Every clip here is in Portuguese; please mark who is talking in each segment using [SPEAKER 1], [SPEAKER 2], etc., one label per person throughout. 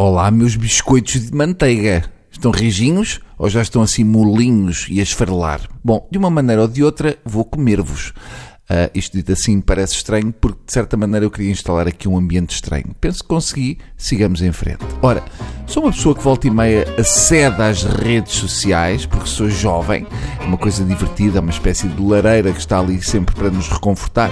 [SPEAKER 1] Olá, meus biscoitos de manteiga. Estão rijinhos ou já estão assim molinhos e a esfarelar? Bom, de uma maneira ou de outra, vou comer-vos. Uh, isto dito assim parece estranho, porque de certa maneira eu queria instalar aqui um ambiente estranho. Penso que consegui, sigamos em frente. Ora, sou uma pessoa que volta e meia acede às redes sociais, porque sou jovem, é uma coisa divertida, é uma espécie de lareira que está ali sempre para nos reconfortar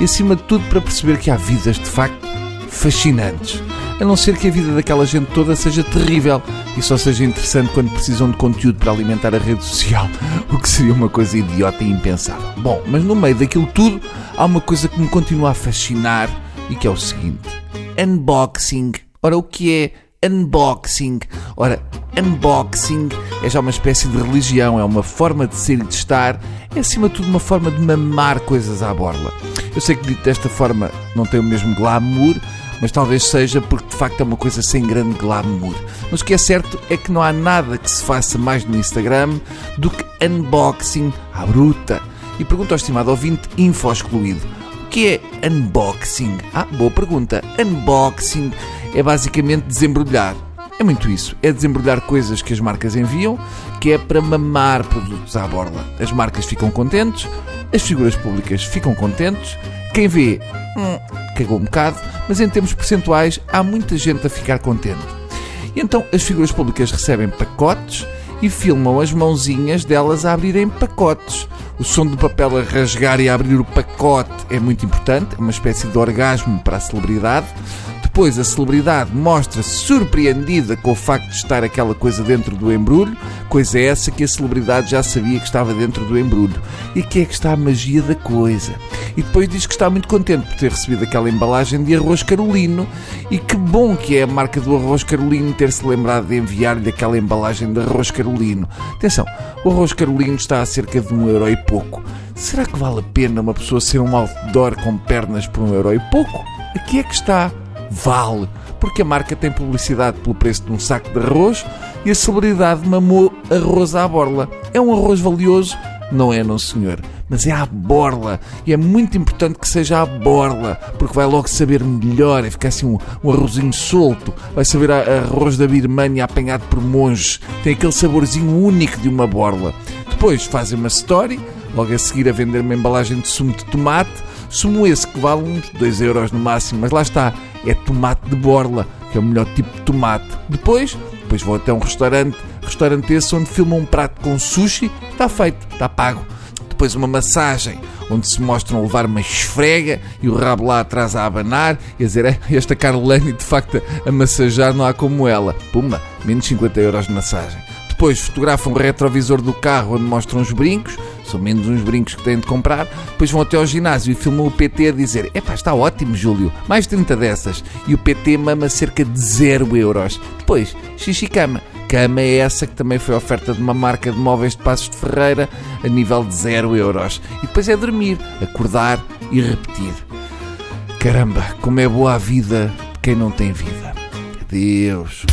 [SPEAKER 1] e acima de tudo para perceber que há vidas de facto fascinantes. A não ser que a vida daquela gente toda seja terrível e só seja interessante quando precisam de conteúdo para alimentar a rede social, o que seria uma coisa idiota e impensável. Bom, mas no meio daquilo tudo há uma coisa que me continua a fascinar e que é o seguinte: unboxing. Ora, o que é unboxing? Ora, unboxing é já uma espécie de religião, é uma forma de ser e de estar, é acima de tudo uma forma de mamar coisas à borla. Eu sei que dito desta forma não tem o mesmo glamour, mas talvez seja porque de facto é uma coisa sem grande glamour. Mas o que é certo é que não há nada que se faça mais no Instagram do que unboxing à bruta. E pergunto ao estimado ouvinte, info excluído, o que é unboxing? Ah, boa pergunta. Unboxing é basicamente desembrulhar. É muito isso. É desembrulhar coisas que as marcas enviam, que é para mamar produtos à borla. As marcas ficam contentes, as figuras públicas ficam contentes, quem vê, hum, cagou um bocado, mas em termos percentuais há muita gente a ficar contente. E então as figuras públicas recebem pacotes e filmam as mãozinhas delas a abrirem pacotes. O som do papel a rasgar e a abrir o pacote é muito importante, é uma espécie de orgasmo para a celebridade. Depois a celebridade mostra-se surpreendida com o facto de estar aquela coisa dentro do embrulho, coisa essa que a celebridade já sabia que estava dentro do embrulho. E que é que está a magia da coisa? E depois diz que está muito contente por ter recebido aquela embalagem de arroz carolino e que bom que é a marca do arroz carolino ter-se lembrado de enviar-lhe aquela embalagem de arroz carolino. Atenção, o arroz carolino está a cerca de um euro e pouco. Será que vale a pena uma pessoa ser um outdoor com pernas por um euro e pouco? Aqui é que está vale, porque a marca tem publicidade pelo preço de um saco de arroz e a celebridade mamou arroz à borla. É um arroz valioso? Não é, não senhor, mas é à borla. E é muito importante que seja à borla, porque vai logo saber melhor, é ficar assim um, um arrozinho solto, vai saber a, a arroz da Birmania apanhado por monges, tem aquele saborzinho único de uma borla. Depois fazem uma story, logo a seguir a vender uma embalagem de sumo de tomate, sumo esse que vale uns 2 euros no máximo, mas lá está, é tomate de borla, que é o melhor tipo de tomate. Depois, depois vou até um restaurante, restaurante esse onde filmam um prato com sushi, está feito, está pago. Depois uma massagem, onde se mostram levar uma esfrega e o rabo lá atrás a abanar e a dizer, é, esta Carolane de facto a massajar não há como ela. Puma, menos 50 euros de massagem. Depois fotografam o retrovisor do carro onde mostram os brincos, são menos uns brincos que têm de comprar. Depois vão até ao ginásio e filmam o PT a dizer: Epá, está ótimo, Júlio, mais 30 dessas. E o PT mama cerca de 0 euros. Depois, xixi cama. Cama é essa que também foi oferta de uma marca de móveis de Passos de Ferreira a nível de 0 euros. E depois é dormir, acordar e repetir. Caramba, como é boa a vida de quem não tem vida. Adeus.